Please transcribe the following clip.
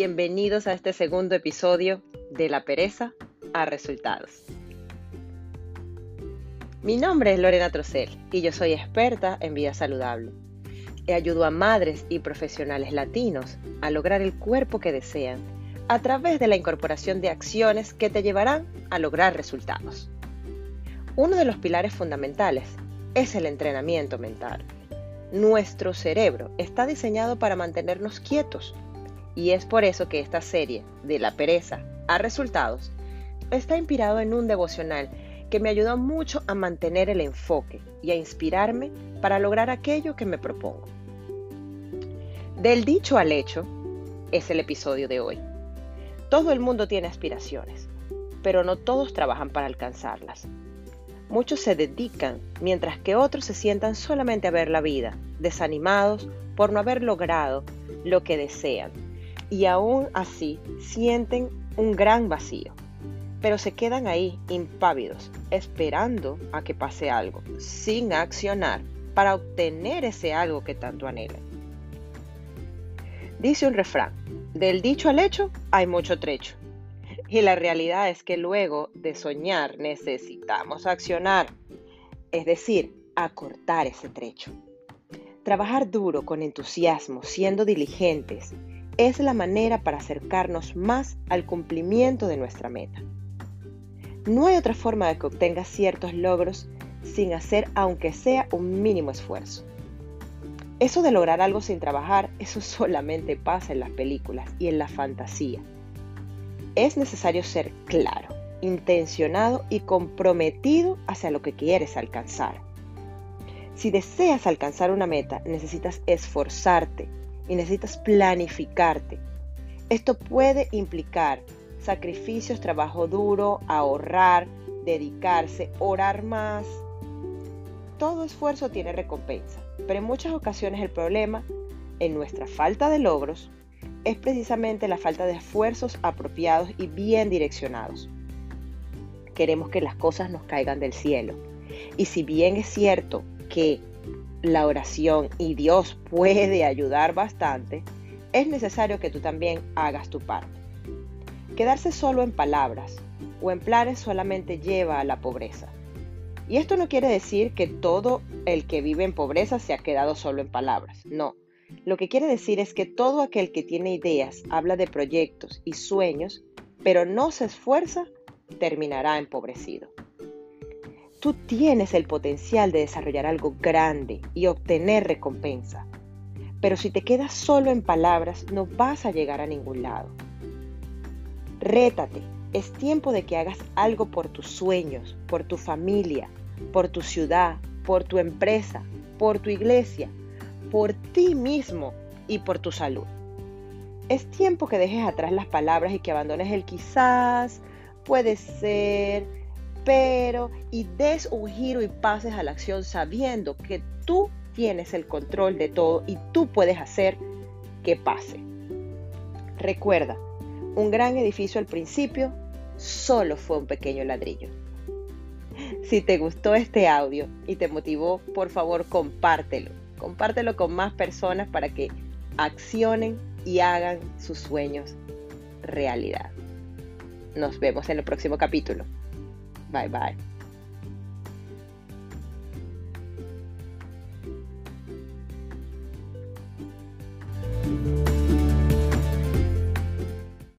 Bienvenidos a este segundo episodio de La pereza a resultados. Mi nombre es Lorena Trocel y yo soy experta en vida saludable. Ayudo a madres y profesionales latinos a lograr el cuerpo que desean a través de la incorporación de acciones que te llevarán a lograr resultados. Uno de los pilares fundamentales es el entrenamiento mental. Nuestro cerebro está diseñado para mantenernos quietos y es por eso que esta serie, de la pereza a resultados, está inspirado en un devocional que me ayudó mucho a mantener el enfoque y a inspirarme para lograr aquello que me propongo. Del dicho al hecho es el episodio de hoy. Todo el mundo tiene aspiraciones, pero no todos trabajan para alcanzarlas. Muchos se dedican, mientras que otros se sientan solamente a ver la vida, desanimados por no haber logrado lo que desean, y aún así sienten un gran vacío pero se quedan ahí impávidos, esperando a que pase algo, sin accionar para obtener ese algo que tanto anhelan. Dice un refrán, del dicho al hecho hay mucho trecho. Y la realidad es que luego de soñar necesitamos accionar, es decir, acortar ese trecho. Trabajar duro con entusiasmo, siendo diligentes, es la manera para acercarnos más al cumplimiento de nuestra meta. No hay otra forma de que obtengas ciertos logros sin hacer aunque sea un mínimo esfuerzo. Eso de lograr algo sin trabajar, eso solamente pasa en las películas y en la fantasía. Es necesario ser claro, intencionado y comprometido hacia lo que quieres alcanzar. Si deseas alcanzar una meta, necesitas esforzarte y necesitas planificarte. Esto puede implicar sacrificios, trabajo duro, ahorrar, dedicarse, orar más. Todo esfuerzo tiene recompensa, pero en muchas ocasiones el problema en nuestra falta de logros es precisamente la falta de esfuerzos apropiados y bien direccionados. Queremos que las cosas nos caigan del cielo. Y si bien es cierto que la oración y Dios puede ayudar bastante, es necesario que tú también hagas tu parte. Quedarse solo en palabras o en planes solamente lleva a la pobreza. Y esto no quiere decir que todo el que vive en pobreza se ha quedado solo en palabras, no. Lo que quiere decir es que todo aquel que tiene ideas, habla de proyectos y sueños, pero no se esfuerza, terminará empobrecido. Tú tienes el potencial de desarrollar algo grande y obtener recompensa, pero si te quedas solo en palabras no vas a llegar a ningún lado. Rétate, es tiempo de que hagas algo por tus sueños, por tu familia, por tu ciudad, por tu empresa, por tu iglesia, por ti mismo y por tu salud. Es tiempo que dejes atrás las palabras y que abandones el quizás, puede ser, pero y des un giro y pases a la acción sabiendo que tú tienes el control de todo y tú puedes hacer que pase. Recuerda, un gran edificio al principio solo fue un pequeño ladrillo. Si te gustó este audio y te motivó, por favor compártelo. Compártelo con más personas para que accionen y hagan sus sueños realidad. Nos vemos en el próximo capítulo. Bye bye.